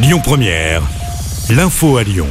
Lyon Première, l'info à Lyon.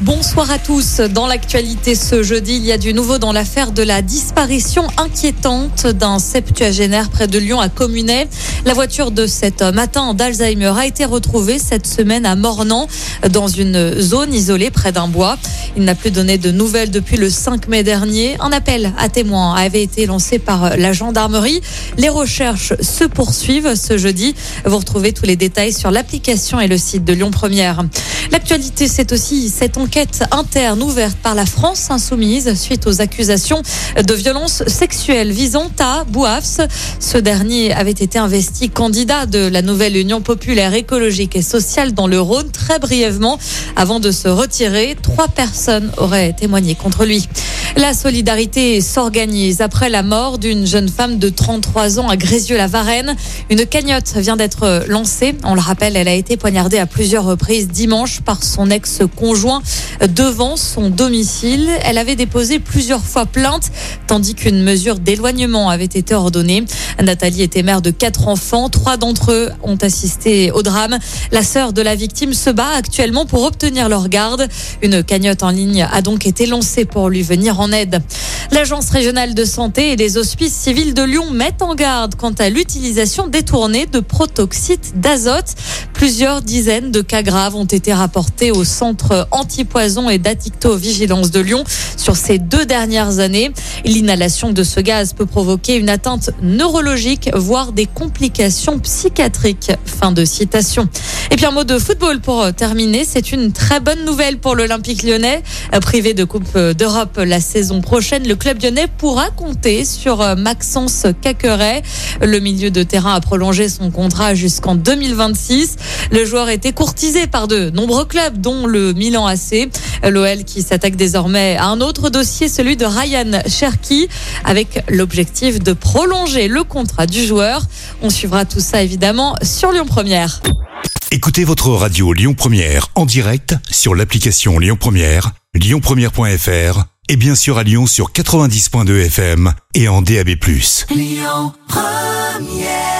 Bonsoir à tous. Dans l'actualité ce jeudi, il y a du nouveau dans l'affaire de la disparition inquiétante d'un septuagénaire près de Lyon à Communet. La voiture de cet homme atteint d'Alzheimer a été retrouvée cette semaine à Mornan dans une zone isolée près d'un bois. Il n'a plus donné de nouvelles depuis le 5 mai dernier. Un appel à témoins avait été lancé par la gendarmerie. Les recherches se poursuivent ce jeudi. Vous retrouvez tous les détails sur l'application et le site de Lyon Première. L'actualité, c'est aussi cette enquête interne ouverte par la France insoumise suite aux accusations de violences sexuelles visant à Bouafs. Ce dernier avait été investi candidat de la nouvelle Union populaire écologique et sociale dans le Rhône très brièvement avant de se retirer. Trois personnes auraient témoigné contre lui. La solidarité s'organise après la mort d'une jeune femme de 33 ans à Grézieux-la-Varenne. Une cagnotte vient d'être lancée. On le rappelle, elle a été poignardée à plusieurs reprises dimanche par son ex-conjoint devant son domicile. Elle avait déposé plusieurs fois plainte, tandis qu'une mesure d'éloignement avait été ordonnée. Nathalie était mère de quatre enfants. Trois d'entre eux ont assisté au drame. La sœur de la victime se bat actuellement pour obtenir leur garde. Une cagnotte en ligne a donc été lancée pour lui venir en aide. L'Agence régionale de santé et les hospices civils de Lyon mettent en garde quant à l'utilisation détournée de protoxyde d'azote. Plusieurs dizaines de cas graves ont été rapportés au centre antipoison et d'addicto-vigilance de Lyon sur ces deux dernières années. L'inhalation de ce gaz peut provoquer une atteinte neurologique, voire des complications psychiatriques. Fin de citation. Et puis un mot de football pour terminer. C'est une très bonne nouvelle pour l'Olympique lyonnais. Privé de Coupe d'Europe la saison prochaine, le club lyonnais pourra compter sur Maxence Caqueret. Le milieu de terrain a prolongé son contrat jusqu'en 2026. Le joueur était courtisé par de nombreux clubs, dont le Milan AC. L'OL qui s'attaque désormais à un autre dossier, celui de Ryan Cherki, avec l'objectif de prolonger le contrat du joueur. On suivra tout ça évidemment sur Lyon Première. Écoutez votre radio Lyon Première en direct sur l'application Lyon Première, lyonpremière.fr et bien sûr à Lyon sur 90.2 FM et en DAB+. Lyon Première